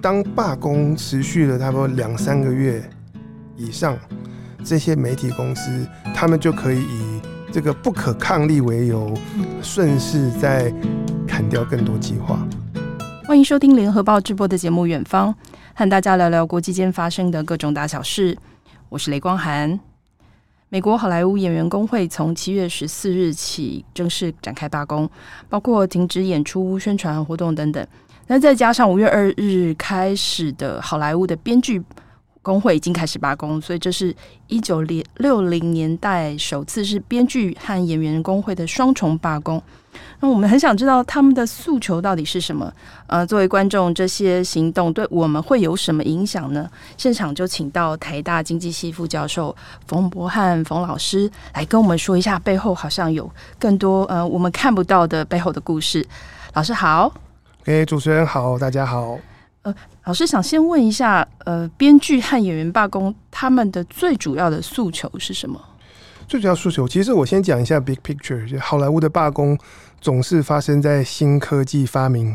当罢工持续了差不多两三个月以上，这些媒体公司他们就可以以这个不可抗力为由，顺势再砍掉更多计划。欢迎收听联合报直播的节目《远方》，和大家聊聊国际间发生的各种大小事。我是雷光涵。美国好莱坞演员工会从七月十四日起正式展开罢工，包括停止演出、宣传活动等等。那再加上五月二日开始的好莱坞的编剧工会已经开始罢工，所以这是一九零六零年代首次是编剧和演员工会的双重罢工。那我们很想知道他们的诉求到底是什么？呃，作为观众，这些行动对我们会有什么影响呢？现场就请到台大经济系副教授冯博翰冯老师来跟我们说一下，背后好像有更多呃我们看不到的背后的故事。老师好，诶，主持人好，大家好。呃，老师想先问一下，呃，编剧和演员罢工，他们的最主要的诉求是什么？最主要诉求，其实我先讲一下 big picture，就好莱坞的罢工总是发生在新科技发明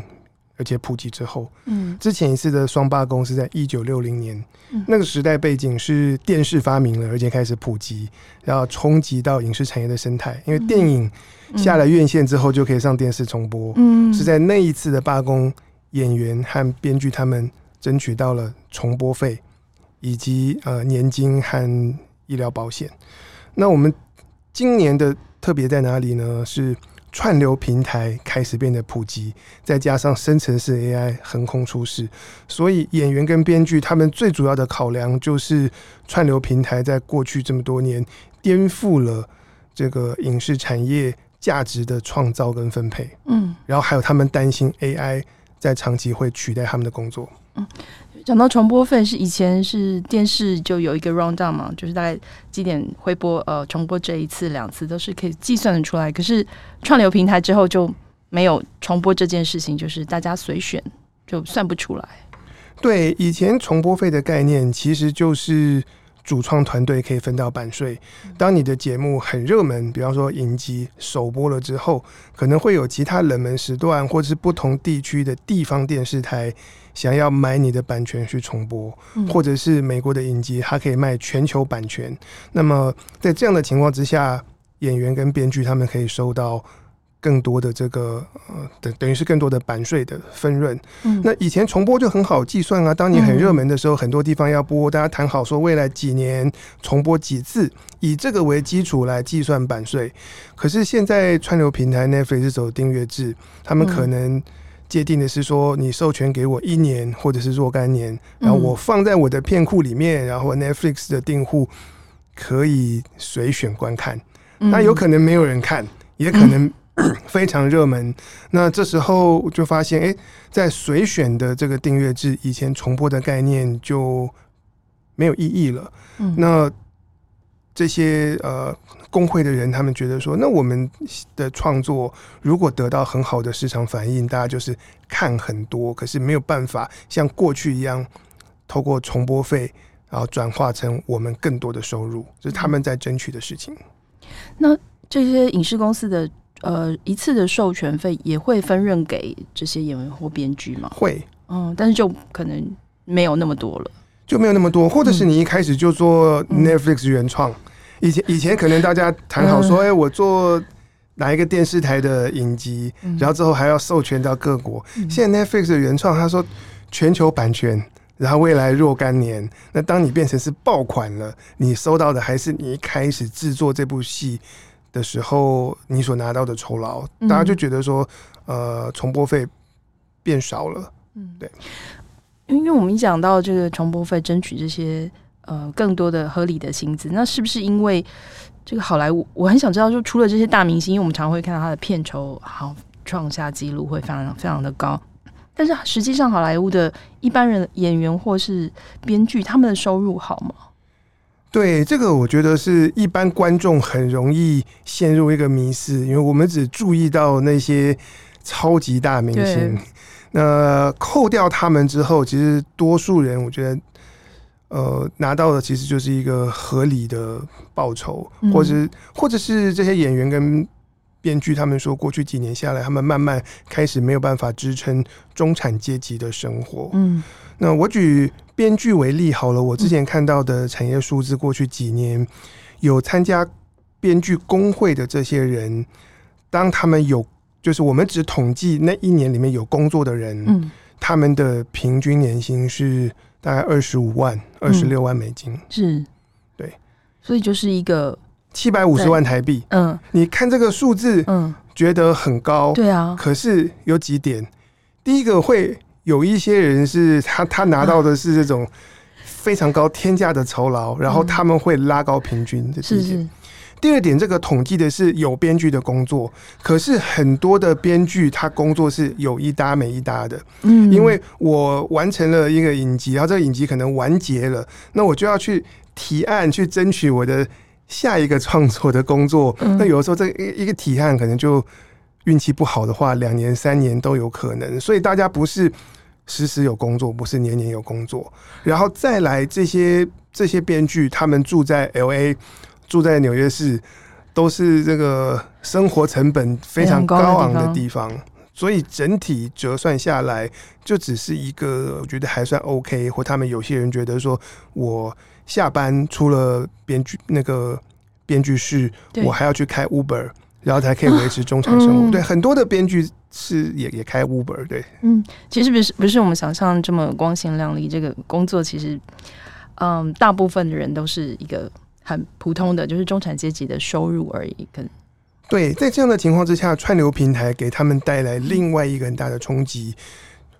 而且普及之后。嗯，之前一次的双罢工是在一九六零年，嗯，那个时代背景是电视发明了，而且开始普及，然后冲击到影视产业的生态。因为电影下了院线之后就可以上电视重播。嗯，是在那一次的罢工，演员和编剧他们争取到了重播费以及呃年金和医疗保险。那我们今年的特别在哪里呢？是串流平台开始变得普及，再加上生成式 AI 横空出世，所以演员跟编剧他们最主要的考量就是串流平台在过去这么多年颠覆了这个影视产业价值的创造跟分配。嗯，然后还有他们担心 AI 在长期会取代他们的工作。嗯。讲到重播费，是以前是电视就有一个 round down 嘛，就是大概几点会播，呃，重播这一次两次都是可以计算的出来。可是串流平台之后就没有重播这件事情，就是大家随选就算不出来。对，以前重播费的概念其实就是。主创团队可以分到版税。当你的节目很热门，比方说影集首播了之后，可能会有其他冷门时段，或者是不同地区的地方电视台想要买你的版权去重播，或者是美国的影集，它可以卖全球版权。那么在这样的情况之下，演员跟编剧他们可以收到。更多的这个呃，等等于是更多的版税的分润。嗯，那以前重播就很好计算啊。当你很热门的时候，很多地方要播，大家谈好说未来几年重播几次，以这个为基础来计算版税。可是现在串流平台 Netflix 是走订阅制，他们可能界定的是说，你授权给我一年或者是若干年，然后我放在我的片库里面，然后 Netflix 的订户可以随选观看。那有可能没有人看，也可能。非常热门，那这时候就发现，哎、欸，在随选的这个订阅制，以前重播的概念就没有意义了。嗯，那这些呃工会的人，他们觉得说，那我们的创作如果得到很好的市场反应，大家就是看很多，可是没有办法像过去一样透过重播费，然后转化成我们更多的收入，这、就是他们在争取的事情。那这些影视公司的。呃，一次的授权费也会分润给这些演员或编剧吗？会，嗯，但是就可能没有那么多了，就没有那么多，或者是你一开始就做 Netflix 原创，嗯，以前以前可能大家谈好说，哎，嗯，我做哪一个电视台的影集，嗯，然后之后还要授权到各国。嗯，现在 Netflix 的原创，他说全球版权，然后未来若干年，那当你变成是爆款了，你收到的还是你一开始制作这部戏的时候，你所拿到的酬劳，大家就觉得说，呃，重播费变少了。嗯，对，因为我们一讲到这个重播费，争取这些呃更多的合理的薪资，那是不是因为这个好莱坞？我很想知道，就除了这些大明星，因为我们常会看到他的片酬好创下纪录，会非常非常的高，但是实际上好莱坞的一般人演员或是编剧，他们的收入好吗？对，这个，我觉得是一般观众很容易陷入一个迷思，因为我们只注意到那些超级大明星，那扣掉他们之后，其实多数人我觉得，呃，拿到的其实就是一个合理的报酬，或者或者是这些演员跟编剧他们说，过去几年下来，他们慢慢开始没有办法支撑中产阶级的生活。嗯，那我举编剧为例好了，我之前看到的产业数字，过去几年有参加编剧工会的这些人，当他们有，就是我们只统计那一年里面有工作的人，嗯，他们的平均年薪是大概二十五万、二十六万美金，是，对，所以就是一个。七百五十万台币，嗯，你看这个数字，嗯，觉得很高，对啊。可是有几点，第一个会有一些人是他他拿到的是这种非常高天价的酬劳，然后他们会拉高平均的。是是。第二点，这个统计的是有编剧的工作，可是很多的编剧他工作是有一搭没一搭的，嗯，因为我完成了一个影集，然后这个影集可能完结了，那我就要去提案去争取我的。下一个创作的工作，那有的时候这一一个提案可能就运气不好的话，两年三年都有可能。所以大家不是时时有工作，不是年年有工作。然后再来这些这些编剧，他们住在 LA，住在纽约市，都是这个生活成本非常高昂的地方。所以整体折算下来，就只是一个我觉得还算 OK。或他们有些人觉得说我。下班出了编剧那个编剧室，我还要去开 Uber，然后才可以维持中产生活。嗯、对，很多的编剧是也也开 Uber。对，嗯，其实不是不是我们想象这么光鲜亮丽。这个工作其实，嗯，大部分的人都是一个很普通的，就是中产阶级的收入而已。跟对，在这样的情况之下，串流平台给他们带来另外一个很大的冲击。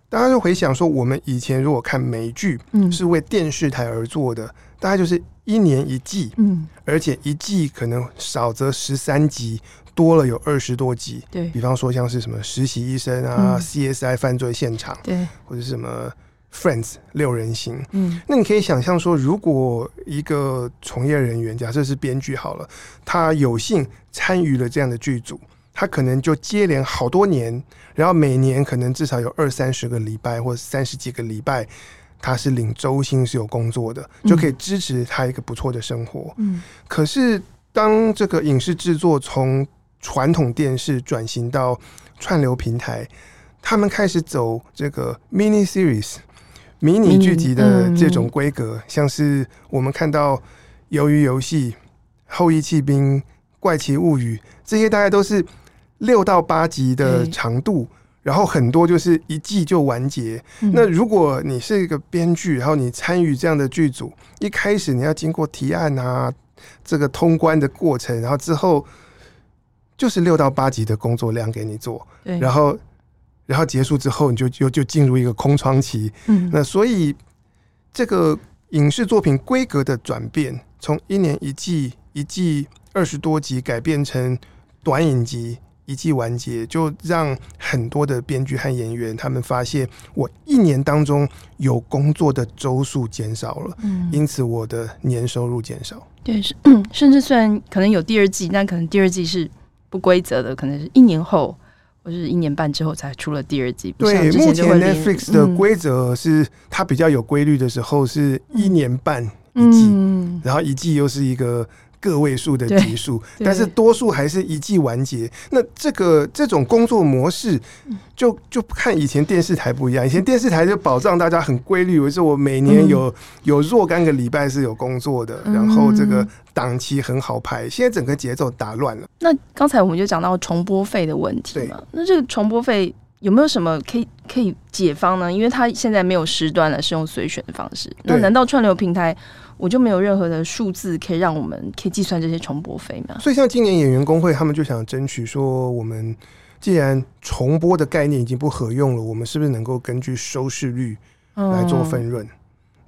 大家就回想说，我们以前如果看美剧，嗯，是为电视台而做的。大概就是一年一季，嗯，而且一季可能少则十三集，多了有二十多集。对，比方说像是什么实习医生啊、嗯、CSI 犯罪现场，对，或者是什么 Friends 六人行，嗯，那你可以想象说，如果一个从业人员，假设是编剧好了，他有幸参与了这样的剧组，他可能就接连好多年，然后每年可能至少有二三十个礼拜或者三十几个礼拜。他是领周薪，是有工作的，就可以支持他一个不错的生活。嗯，可是当这个影视制作从传统电视转型到串流平台，他们开始走这个 mini series 迷你剧集的这种规格，像是我们看到《鱿鱼游戏》《后翼弃兵》《怪奇物语》这些，大概都是六到八集的长度。然后很多就是一季就完结。嗯、那如果你是一个编剧，然后你参与这样的剧组，一开始你要经过提案啊，这个通关的过程，然后之后就是六到八集的工作量给你做，对然后然后结束之后你就就就进入一个空窗期。嗯，那所以这个影视作品规格的转变，从一年一季、一季二十多集改变成短影集。一季完结，就让很多的编剧和演员他们发现，我一年当中有工作的周数减少了，嗯，因此我的年收入减少。对，是，甚至虽然可能有第二季，但可能第二季是不规则的，可能是一年后或是一年半之后才出了第二季。对，目前 Netflix 的规则是它比较有规律的时候是一年半一季，嗯，然后一季又是一个。个位数的集数，但是多数还是一季完结。那这个这种工作模式就，就就看以前电视台不一样。以前电视台就保障大家很规律，我说我每年有、嗯、有若干个礼拜是有工作的，然后这个档期很好排。现在整个节奏打乱了。那刚才我们就讲到重播费的问题嘛，对那这个重播费有没有什么可以可以解方呢？因为它现在没有时段了，是用随选的方式。那难道串流平台？我就没有任何的数字可以让我们可以计算这些重播费嘛？所以像今年演员工会，他们就想争取说，我们既然重播的概念已经不合用了，我们是不是能够根据收视率来做分润？嗯、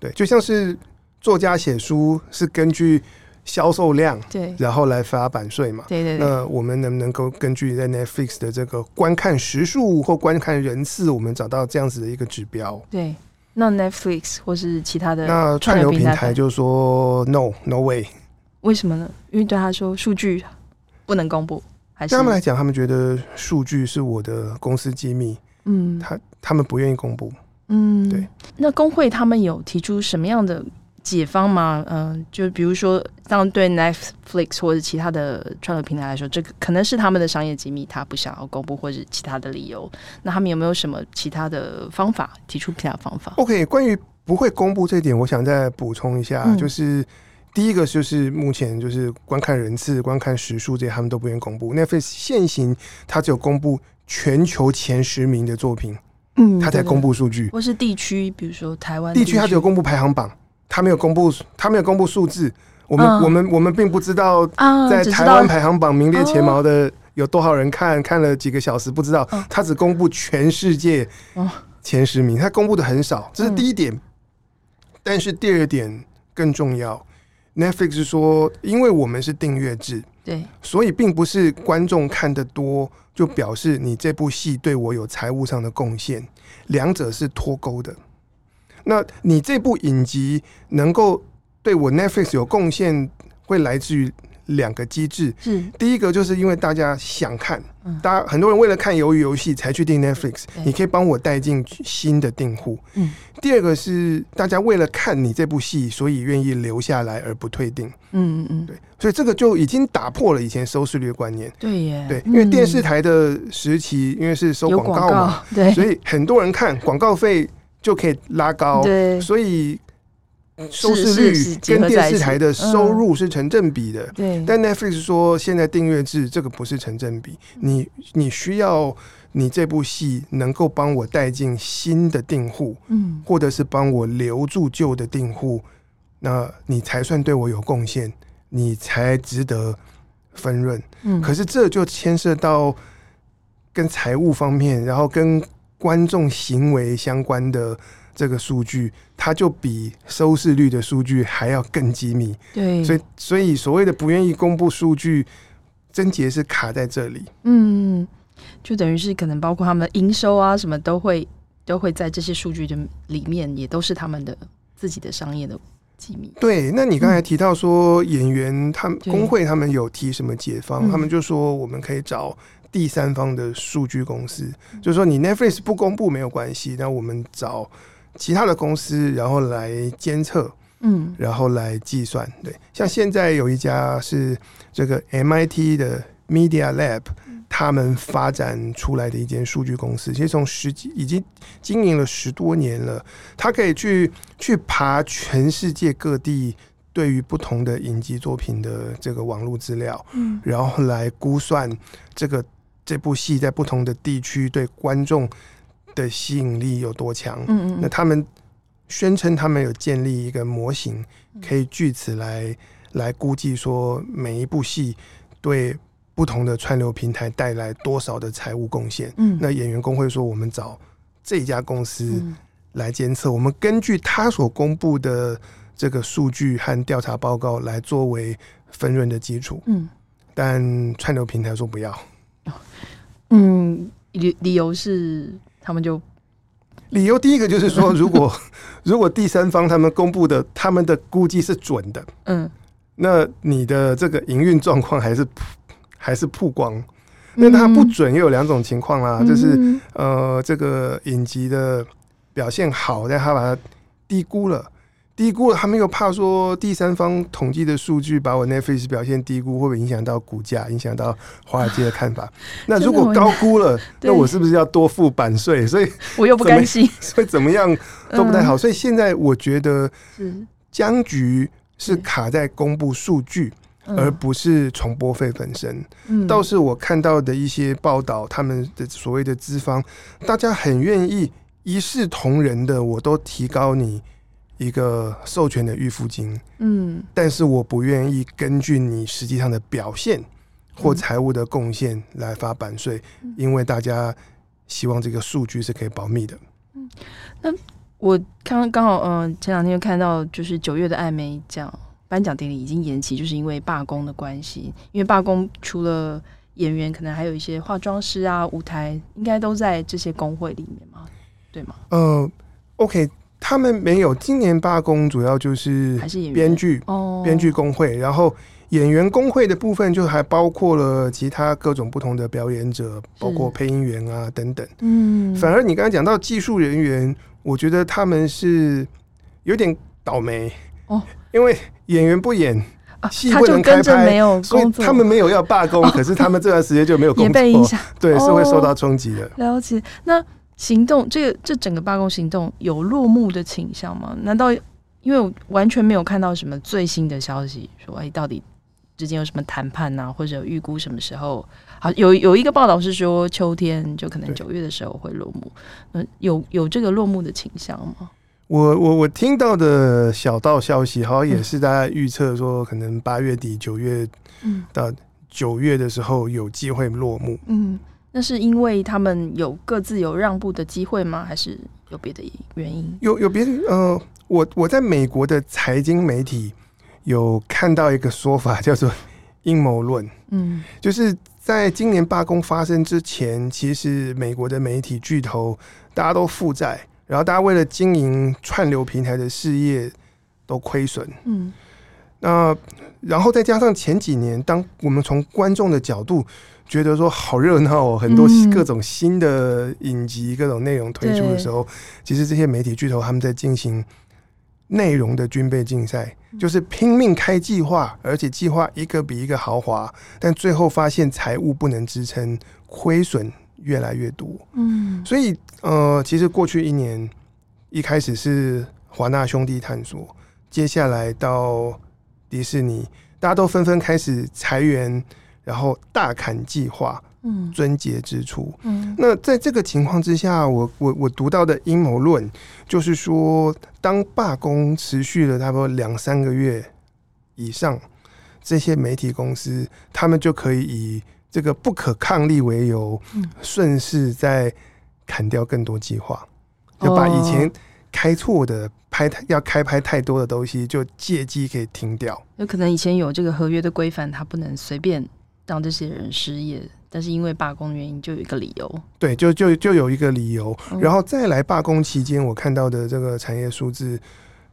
对，就像是作家写书是根据销售量，对，然后来发版税嘛。对对对。那我们能不能够根据在 Netflix 的这个观看时数或观看人次，我们找到这样子的一个指标？对。那 Netflix 或是其他的那串流平台就说 No No way，为什么呢？因为对他说数据不能公布，还是？对他们来讲，他们觉得数据是我的公司机密，嗯，他他们不愿意公布，嗯，对。那工会他们有提出什么样的解方吗？嗯、呃，就比如说，像对 Netflix 或者其他的串流平台来说，这个可能是他们的商业机密，他不想要公布，或者其他的理由。那他们有没有什么其他的方法提出其他方法？OK，关于不会公布这一点，我想再补充一下，嗯、就是第一个就是目前就是观看人次、观看时数这些，他们都不愿意公布。Netflix 现行，它只有公布全球前十名的作品，嗯，它才公布数据，或是地区，比如说台湾地区，它只有公布排行榜。他没有公布，他没有公布数字。我们、嗯、我们我们并不知道在台湾排行榜名列前茅的有多少人看，看了几个小时，不知道。他只公布全世界前十名，他公布的很少，这是第一点。但是第二点更重要，Netflix 说，因为我们是订阅制，对，所以并不是观众看的多就表示你这部戏对我有财务上的贡献，两者是脱钩的。那你这部影集能够对我 Netflix 有贡献，会来自于两个机制。是第一个，就是因为大家想看，大家很多人为了看鱿鱼游戏才去订 Netflix，你可以帮我带进新的订户。嗯。第二个是大家为了看你这部戏，所以愿意留下来而不退订。嗯嗯嗯。对，所以这个就已经打破了以前收视率的观念。对耶。对，因为电视台的时期，因为是收广告嘛，对，所以很多人看广告费。就可以拉高，对，所以收视率跟电视台的收入是成正比的。对，但 Netflix 说现在订阅制这个不是成正比，你你需要你这部戏能够帮我带进新的订户，嗯，或者是帮我留住旧的订户，那你才算对我有贡献，你才值得分润。嗯，可是这就牵涉到跟财务方面，然后跟。观众行为相关的这个数据，它就比收视率的数据还要更机密。对，所以所以所谓的不愿意公布数据，症结是卡在这里。嗯，就等于是可能包括他们的营收啊，什么都会都会在这些数据的里面，也都是他们的自己的商业的机密。对，那你刚才提到说演员他们工会他们有提什么解方，他们就说我们可以找。第三方的数据公司，就是说你 Netflix 不公布没有关系，那我们找其他的公司，然后来监测，嗯，然后来计算。对，像现在有一家是这个 MIT 的 Media Lab，他们发展出来的一间数据公司，其实从十几已经经营了十多年了，它可以去去爬全世界各地对于不同的影集作品的这个网络资料，嗯，然后来估算这个。这部戏在不同的地区对观众的吸引力有多强？嗯嗯，那他们宣称他们有建立一个模型，可以据此来来估计说每一部戏对不同的串流平台带来多少的财务贡献。嗯，那演员工会说，我们找这家公司来监测，我们根据他所公布的这个数据和调查报告来作为分润的基础。嗯，但串流平台说不要。嗯，理理由是他们就理由第一个就是说，如果 如果第三方他们公布的他们的估计是准的，嗯，那你的这个营运状况还是还是曝光，那它不准又有两种情况啦，就是呃这个影集的表现好，但他把它低估了。低估了，他们又怕说第三方统计的数据把我 Netflix 表现低估，会不会影响到股价，影响到华尔街的看法？那如果高估了，那我是不是要多付版税？所以我又不甘心，所以怎么样都不太好。所以现在我觉得僵局是卡在公布数据，而不是重播费本身。倒是我看到的一些报道，他们的所谓的资方，大家很愿意一视同仁的，我都提高你。一个授权的预付金，嗯，但是我不愿意根据你实际上的表现或财务的贡献来发版税，嗯，因为大家希望这个数据是可以保密的。嗯，那我刚刚好，嗯、呃，前两天看到就是九月的艾美奖颁奖典礼已经延期，就是因为罢工的关系。因为罢工除了演员，可能还有一些化妆师啊、舞台，应该都在这些工会里面吗？对吗？呃，OK。他们没有，今年罢工主要就是编剧哦，编剧工会，然后演员工会的部分就还包括了其他各种不同的表演者，包括配音员啊等等。嗯，反而你刚才讲到技术人员，我觉得他们是有点倒霉，哦，因为演员不演。戏啊、不能开拍，没有所以他们没有要罢工，哦，可是他们这段时间就没有工作，也被影响，对，是会受到冲击的。哦。了解。那行动这个这整个罢工行动有落幕的倾向吗？难道因为我完全没有看到什么最新的消息，说哎，到底之间有什么谈判啊，或者预估什么时候？好，有有一个报道是说秋天就可能九月的时候会落幕。嗯，有有这个落幕的倾向吗？我我我听到的小道消息，好像也是大家预测说，可能八月底九月，嗯，到九月的时候有机会落幕。嗯，那是因为他们有各自有让步的机会吗？还是有别的原因？有有别的呃，我我在美国的财经媒体有看到一个说法，叫做阴谋论。嗯，就是在今年罢工发生之前，其实美国的媒体巨头大家都负债。然后大家为了经营串流平台的事业都亏损，嗯，那然后再加上前几年，当我们从观众的角度觉得说好热闹哦，很多各种新的影集、各种内容推出的时候，其实这些媒体巨头他们在进行内容的军备竞赛，就是拼命开计划，而且计划一个比一个豪华，但最后发现财务不能支撑，亏损。越来越多，嗯，所以呃，其实过去一年一开始是华纳兄弟探索，接下来到迪士尼，大家都纷纷开始裁员，然后大砍计划，嗯，撙节支出，嗯，那在这个情况之下，我我我读到的阴谋论就是说，当罢工持续了差不多两三个月以上，这些媒体公司他们就可以以这个不可抗力为由，顺势再砍掉更多计划，就把以前开错的拍要开拍太多的东西，就借机可以停掉。有可能以前有这个合约的规范，他不能随便让这些人失业，但是因为罢工原因，就有一个理由。对，就就就有一个理由，然后再来罢工期间，我看到的这个产业数字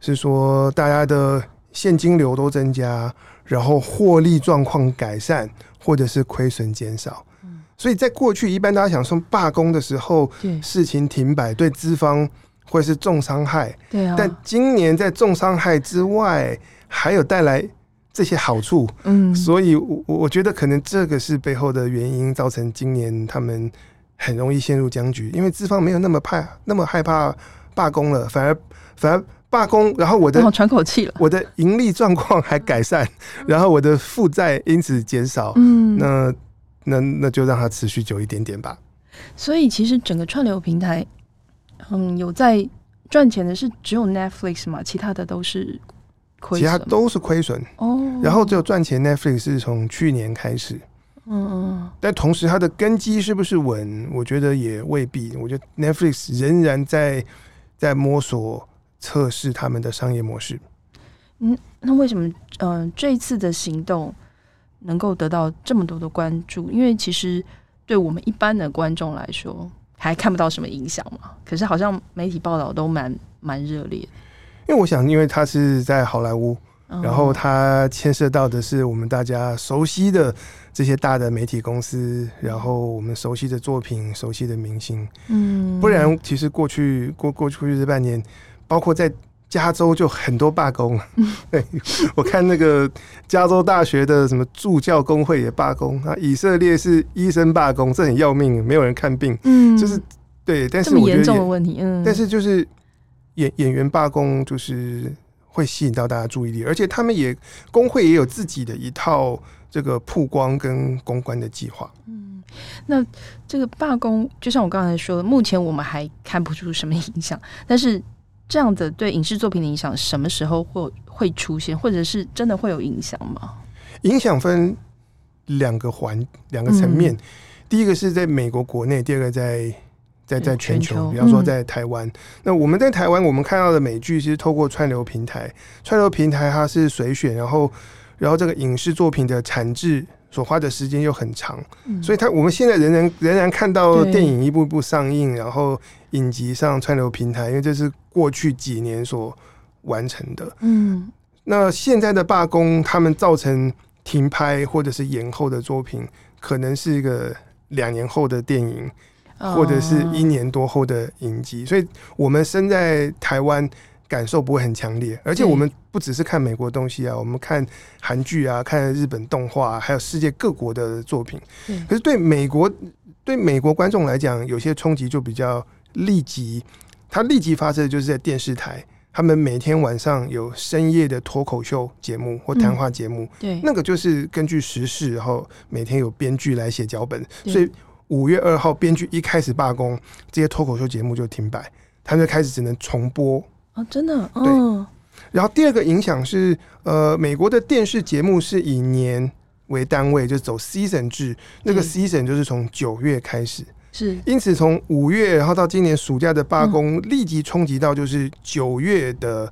是说，大家的现金流都增加，然后获利状况改善。或者是亏损减少，所以在过去一般大家想说罢工的时候，事情停摆对资方会是重伤害，对啊。但今年在重伤害之外，还有带来这些好处，嗯。所以我我觉得可能这个是背后的原因，造成今年他们很容易陷入僵局，因为资方没有那么怕那么害怕罢工了，反而反而。罢工，然后我的喘口气了，我的盈利状况还改善，然后我的负债因此减少，嗯，那那那就让它持续久一点点吧。所以其实整个串流平台，嗯，有在赚钱的是只有 Netflix 嘛，其他的都是其他都是亏损哦。然后只有赚钱 Netflix 是从去年开始，嗯嗯，但同时它的根基是不是稳？我觉得也未必。我觉得 Netflix 仍然在在摸索。测试他们的商业模式。嗯，那为什么嗯、呃、这一次的行动能够得到这么多的关注？因为其实对我们一般的观众来说，还看不到什么影响嘛。可是好像媒体报道都蛮蛮热烈的。因为我想，因为他是在好莱坞，然后他牵涉到的是我们大家熟悉的这些大的媒体公司，然后我们熟悉的作品、熟悉的明星。嗯，不然其实过去过过去这半年。包括在加州就很多罢工，对，我看那个加州大学的什么助教工会也罢工。啊，以色列是医生罢工，这很要命，没有人看病，嗯，就是对，但是我觉得严重的问题，嗯，但是就是演演员罢工就是会吸引到大家注意力，而且他们也工会也有自己的一套这个曝光跟公关的计划，嗯，那这个罢工就像我刚才说的，目前我们还看不出什么影响，但是。这样的对影视作品的影响，什么时候会会出现，或者是真的会有影响吗？影响分两个环两个层面，嗯，第一个是在美国国内，第二个在在在全球，比方说在台湾，嗯。那我们在台湾，我们看到的美剧其实透过串流平台，串流平台它是随选，然后然后这个影视作品的产制。所花的时间又很长，所以他我们现在仍然仍然看到电影一步一步上映，然后影集上串流平台，因为这是过去几年所完成的。嗯，那现在的罢工，他们造成停拍或者是延后的作品，可能是一个两年后的电影，或者是一年多后的影集。所以，我们身在台湾感受不会很强烈。而且我们不只是看美国东西啊，我们看韩剧啊，看日本动画啊，还有世界各国的作品。可是对美国对美国观众来讲，有些冲击就比较立即。它立即发生的就是在电视台，他们每天晚上有深夜的脱口秀节目或谈话节目。嗯，对，那个就是根据时事，然后每天有编剧来写脚本，所以五月二号编剧一开始罢工，这些脱口秀节目就停摆，他们就开始只能重播啊，真的，对。然后第二个影响是，呃，美国的电视节目是以年为单位，就走 season 制，那个 season 就是从九月开始。是，因此从五月，然后到今年暑假的罢工，立即冲击到就是九月的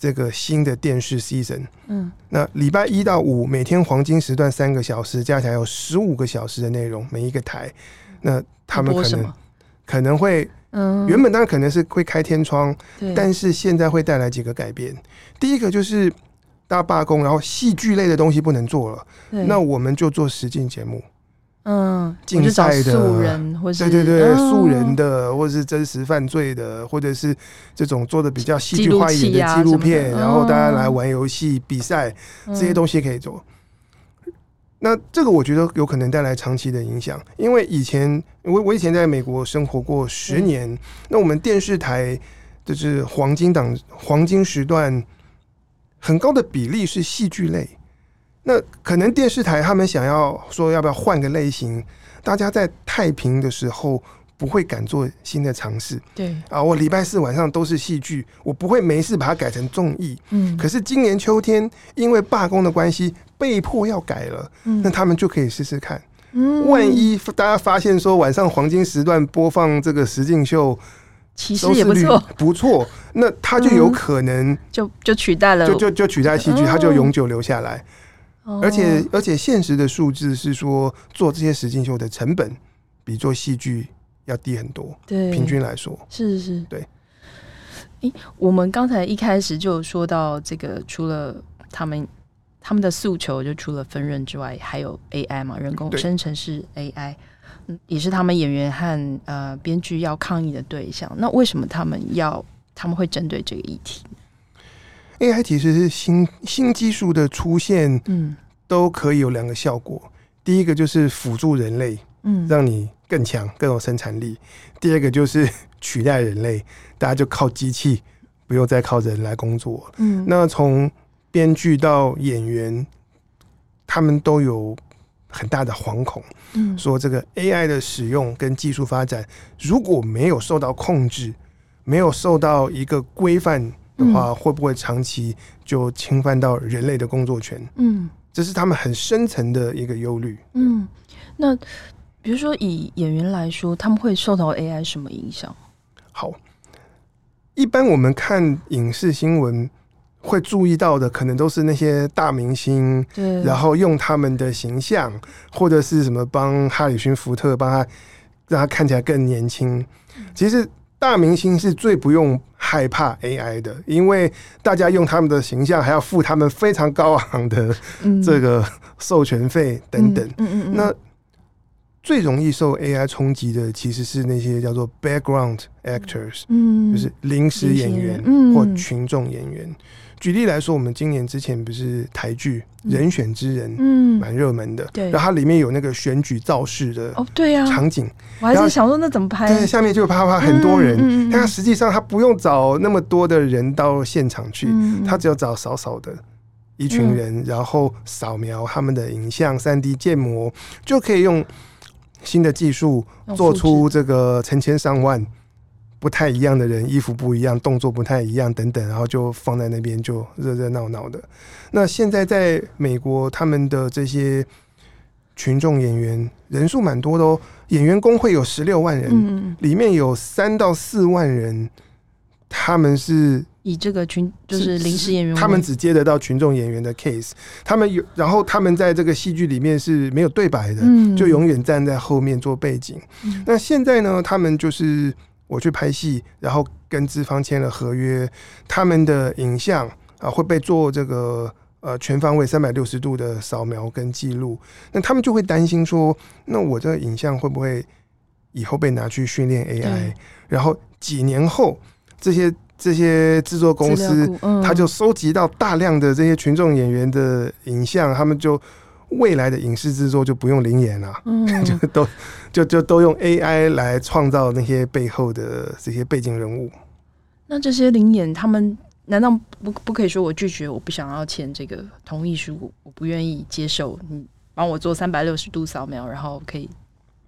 这个新的电视 season。嗯，那礼拜一到五每天黄金时段三个小时，加起来有十五个小时的内容，每一个台，那他们可能可能会，嗯，原本当然可能是会开天窗，但是现在会带来几个改变。第一个就是大罢工，然后戏剧类的东西不能做了，那我们就做实境节目。嗯，竞赛的素人，或是对对对，素人的，或者是真实犯罪的，或者是这种做的比较戏剧化一点的纪录片，然后大家来玩游戏比赛，这些东西可以做。那这个我觉得有可能带来长期的影响，因为以前我我以前在美国生活过十年，那我们电视台就是黄金档黄金时段很高的比例是戏剧类。那可能电视台他们想要说要不要换个类型，大家在太平的时候不会敢做新的尝试。对啊，我礼拜四晚上都是戏剧，我不会没事把它改成综艺。嗯，可是今年秋天因为罢工的关系被迫要改了，嗯，那他们就可以试试看。嗯，万一大家发现说晚上黄金时段播放这个实境秀，其实也不错，不错，那他就有可能就就取代了，就就就取代戏剧，他就永久留下来。而且而且，现实的数字是说，做这些实境秀的成本比做戏剧要低很多。对，平均来说是是是，对。诶，我们刚才一开始就有说到，这个除了他们他们的诉求，就除了分润之外，还有 AI 嘛，人工生成式 AI，嗯，也是他们演员和呃编剧要抗议的对象。那为什么他们要他们会针对这个议题？AI 其实是新新技术的出现，嗯，都可以有两个效果。第一个就是辅助人类，嗯，让你更强、更有生产力；第二个就是取代人类，大家就靠机器，不用再靠人来工作。嗯，那从编剧到演员，他们都有很大的惶恐，嗯，说这个 AI 的使用跟技术发展，如果没有受到控制，没有受到一个规范。的话，会不会长期就侵犯到人类的工作权？嗯，这是他们很深层的一个忧虑。嗯，那比如说以演员来说，他们会受到 AI 什么影响？好，一般我们看影视新闻会注意到的，可能都是那些大明星，对，然后用他们的形象，或者是什么帮哈里逊福特帮他让他看起来更年轻。其实。大明星是最不用害怕 AI 的，因为大家用他们的形象，还要付他们非常高昂的这个授权费等等。嗯嗯嗯。那最容易受 AI 冲击的，其实是那些叫做 background actors，嗯，就是临时演员或群众演员。举例来说，我们今年之前不是台剧《人选之人》嗯，蛮热门的，对，然后它里面有那个选举造势的哦，对呀，场景，我还是想说那怎么拍？对，下面就啪啪很多人，但实际上他不用找那么多的人到现场去，他只要找少少的一群人，然后扫描他们的影像、三 D 建模，就可以用新的技术做出这个成千上万。不太一样的人，衣服不一样，动作不太一样，等等，然后就放在那边，就热热闹闹的。那现在在美国，他们的这些群众演员人数蛮多的哦，演员工会有十六万人，嗯，里面有三到四万人，他们是以这个群就是临时演员，他们只接得到群众演员的 case，他们有，然后他们在这个戏剧里面是没有对白的，嗯，就永远站在后面做背景。嗯，那现在呢，他们就是。我去拍戏，然后跟资方签了合约，他们的影像啊会被做这个呃全方位三百六十度的扫描跟记录，那他们就会担心说，那我这个影像会不会以后被拿去训练 AI？然后几年后这些这些制作公司，他就收集到大量的这些群众演员的影像，他们就未来的影视制作就不用灵演了，嗯，就都就就都用 AI 来创造那些背后的这些背景人物。那这些灵演，他们难道不不可以说我拒绝，我不想要签这个同意书，我不愿意接受你帮我做三百六十度扫描，然后可以。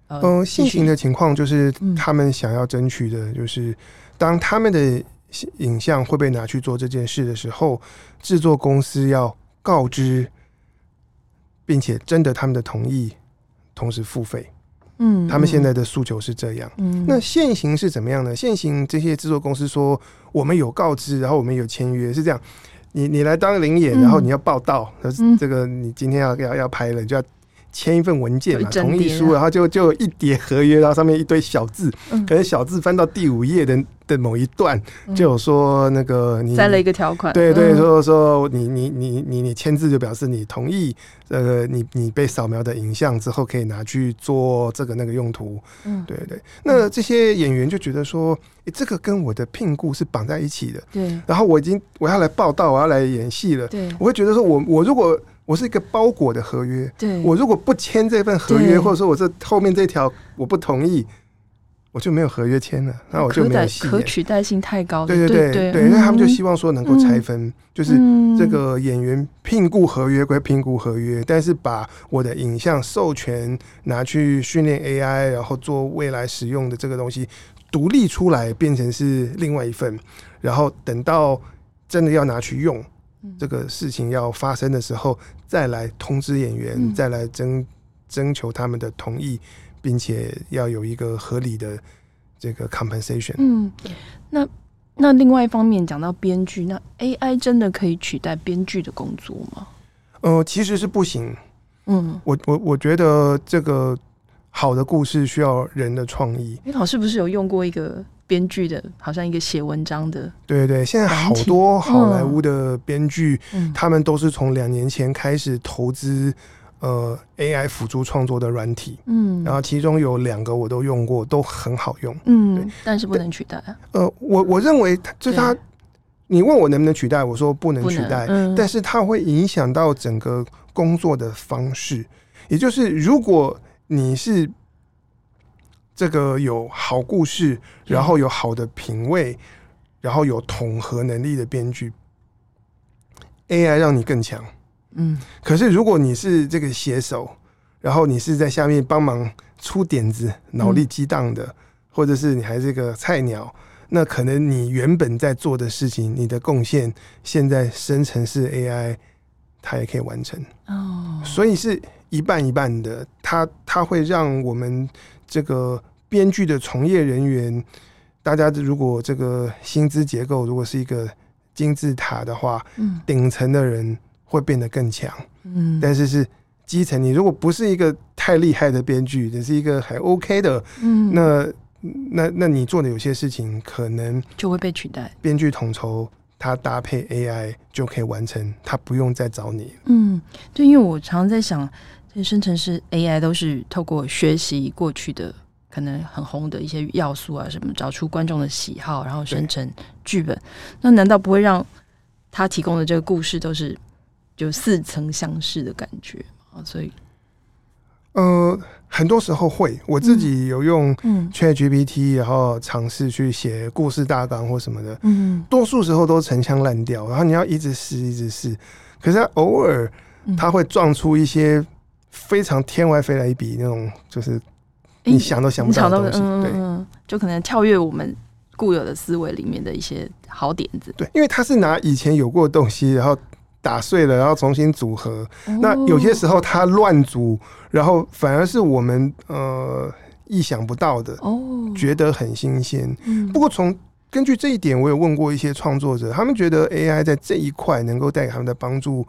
嗯，现行的情况就是，他们想要争取的，就是当他们的影像会被拿去做这件事的时候，制作公司要告知，并且征得他们的同意，同时付费。嗯，他们现在的诉求是这样。嗯，那现行是怎么样呢？现行这些制作公司说，我们有告知，然后我们有签约，是这样。你你来当领演，然后你要报道，嗯，这个你今天要要要拍了，你就要。签一份文件嘛，同意书，然后就就一叠合约，然后上面一堆小字，嗯、可能小字翻到第五页的的某一段，嗯、就有说那个你塞了一个条款，对对，说说你你你你你签字就表示你同意，这个你你被扫描的影像之后可以拿去做这个那个用途，嗯，对对。那这些演员就觉得说，哎，这个跟我的聘雇是绑在一起的，对。然后我已经我要来报道，我要来演戏了，对。我会觉得说我我如果。我是一个包裹的合约，对，我如果不签这份合约，或者说我这后面这条我不同意，我就没有合约签了，那我就没有戏。可取代性太高了，对对对对，那他们就希望说能够拆分，就是这个演员聘雇合约归聘雇合约，但是把我的影像授权拿去训练 AI，然后做未来使用的这个东西独立出来，变成是另外一份，然后等到真的要拿去用。这个事情要发生的时候，再来通知演员，嗯、再来征征求他们的同意，并且要有一个合理的这个 compensation。嗯，那那另外一方面讲到编剧，那 AI 真的可以取代编剧的工作吗？呃，其实是不行。嗯，我我我觉得这个好的故事需要人的创意。你老师不是有用过一个？编剧的，好像一个写文章的，对对，现在好多好莱坞的编剧，嗯、他们都是从两年前开始投资呃 AI 辅助创作的软体，嗯，然后其中有两个我都用过，都很好用，嗯，对，但是不能取代。呃，我我认为就是他，你问我能不能取代，我说不能取代，嗯、但是它会影响到整个工作的方式，也就是如果你是。这个有好故事，然后有好的品味，然后有统合能力的编剧，AI 让你更强。嗯，可是如果你是这个写手，然后你是在下面帮忙出点子、脑力激荡的，或者是你还是个菜鸟，那可能你原本在做的事情，你的贡献，现在生成式 AI 它也可以完成。哦，所以是一半一半的，它它会让我们。这个编剧的从业人员，大家如果这个薪资结构如果是一个金字塔的话，嗯，顶层的人会变得更强，嗯，但是是基层，你如果不是一个太厉害的编剧，只是一个还 OK 的，嗯，那那那你做的有些事情可能就会被取代。编剧统筹，他搭配 AI 就可以完成，他不用再找你。嗯，对因为我常常在想。这生成式 AI 都是透过学习过去的可能很红的一些要素啊，什么找出观众的喜好，然后生成剧本。那难道不会让他提供的这个故事都是就似曾相识的感觉啊？所以，呃，很多时候会，我自己有用 ChatGPT，然后尝试去写故事大纲或什么的，嗯，多数时候都陈腔滥调，然后你要一直试，一直试，可是偶尔他会撞出一些。非常天外飞来一笔那种，就是你想都想不到的东西，嗯、对，就可能跳跃我们固有的思维里面的一些好点子。对，因为他是拿以前有过的东西，然后打碎了，然后重新组合。哦、那有些时候他乱组，然后反而是我们呃意想不到的哦，觉得很新鲜。嗯、不过从根据这一点，我有问过一些创作者，他们觉得 AI 在这一块能够带给他们的帮助。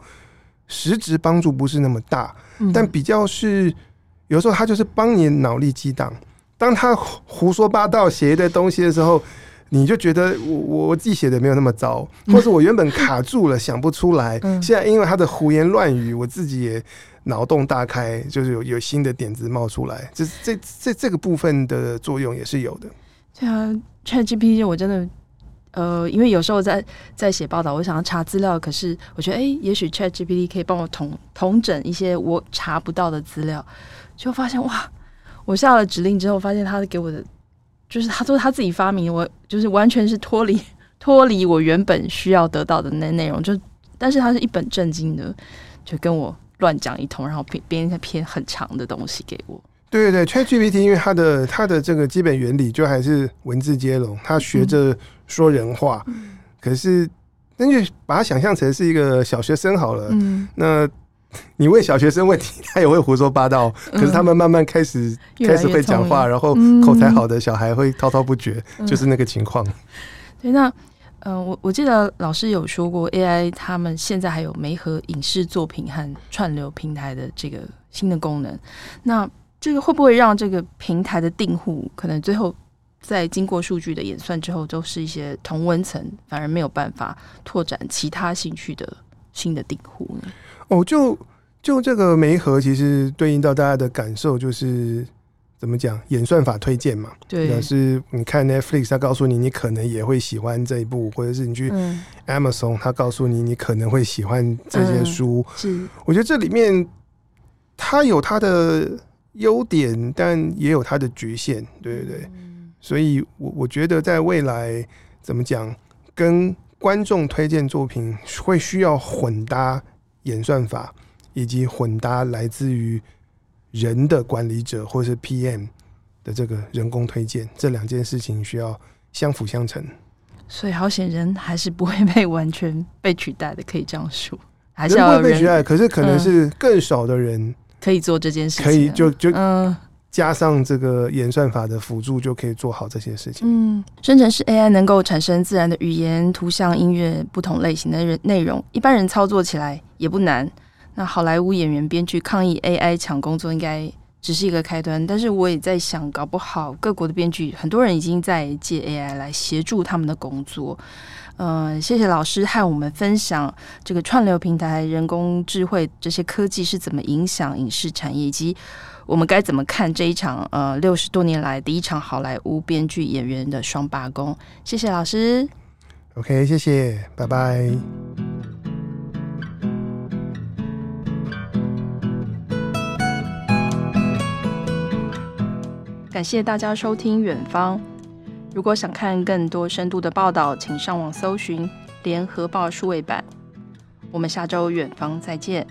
实质帮助不是那么大，但比较是有时候他就是帮你脑力激荡。当他胡说八道写一堆东西的时候，你就觉得我我自己写的没有那么糟，或是我原本卡住了想不出来，现在因为他的胡言乱语，我自己也脑洞大开，就是有有新的点子冒出来。这这这这个部分的作用也是有的。对啊，ChatGPT 我真的。呃，因为有时候在在写报道，我想要查资料，可是我觉得，哎，也许 ChatGPT 可以帮我统统整一些我查不到的资料，就发现哇，我下了指令之后，发现他给我的就是他说他自己发明，我就是完全是脱离 脱离我原本需要得到的那内容，就但是他是一本正经的，就跟我乱讲一通，然后编编一篇很长的东西给我。对对对，ChatGPT 因为它的它的这个基本原理就还是文字接龙，它学着说人话。嗯、可是，那就把它想象成是一个小学生好了。嗯，那你问小学生问题，他也会胡说八道。可是他们慢慢开始、嗯、开始会讲话，然后口才好的小孩会滔滔不绝，嗯、就是那个情况。对，那嗯、呃，我我记得老师有说过，AI 他们现在还有媒合影视作品和串流平台的这个新的功能。那这个会不会让这个平台的订户可能最后在经过数据的演算之后，都是一些同温层，反而没有办法拓展其他兴趣的新的订户呢？哦，就就这个媒合，其实对应到大家的感受就是怎么讲？演算法推荐嘛，对，是你看 Netflix，他告诉你你可能也会喜欢这一部，或者是你去 Amazon，他告诉你你可能会喜欢这些书。嗯、是，我觉得这里面它有它的。优点，但也有它的局限，对对对，所以我我觉得在未来怎么讲，跟观众推荐作品会需要混搭演算法，以及混搭来自于人的管理者或是 PM 的这个人工推荐，这两件事情需要相辅相成。所以好险人还是不会被完全被取代的，可以这样说，还是人会被取代，可是可能是更少的人。可以做这件事情，可以就就嗯，加上这个演算法的辅助，就可以做好这些事情。嗯，生成式 AI 能够产生自然的语言、图像、音乐不同类型的人内容，一般人操作起来也不难。那好莱坞演员、编剧抗议 AI 抢工作，应该只是一个开端。但是我也在想，搞不好各国的编剧，很多人已经在借 AI 来协助他们的工作。嗯、谢谢老师和我们分享这个串流平台、人工智慧这些科技是怎么影响影视产业，以及我们该怎么看这一场呃六十多年来第一场好莱坞编剧演员的双罢工。谢谢老师。OK，谢谢，拜拜。感谢大家收听远方。如果想看更多深度的报道，请上网搜寻《联合报数位版》。我们下周远方再见。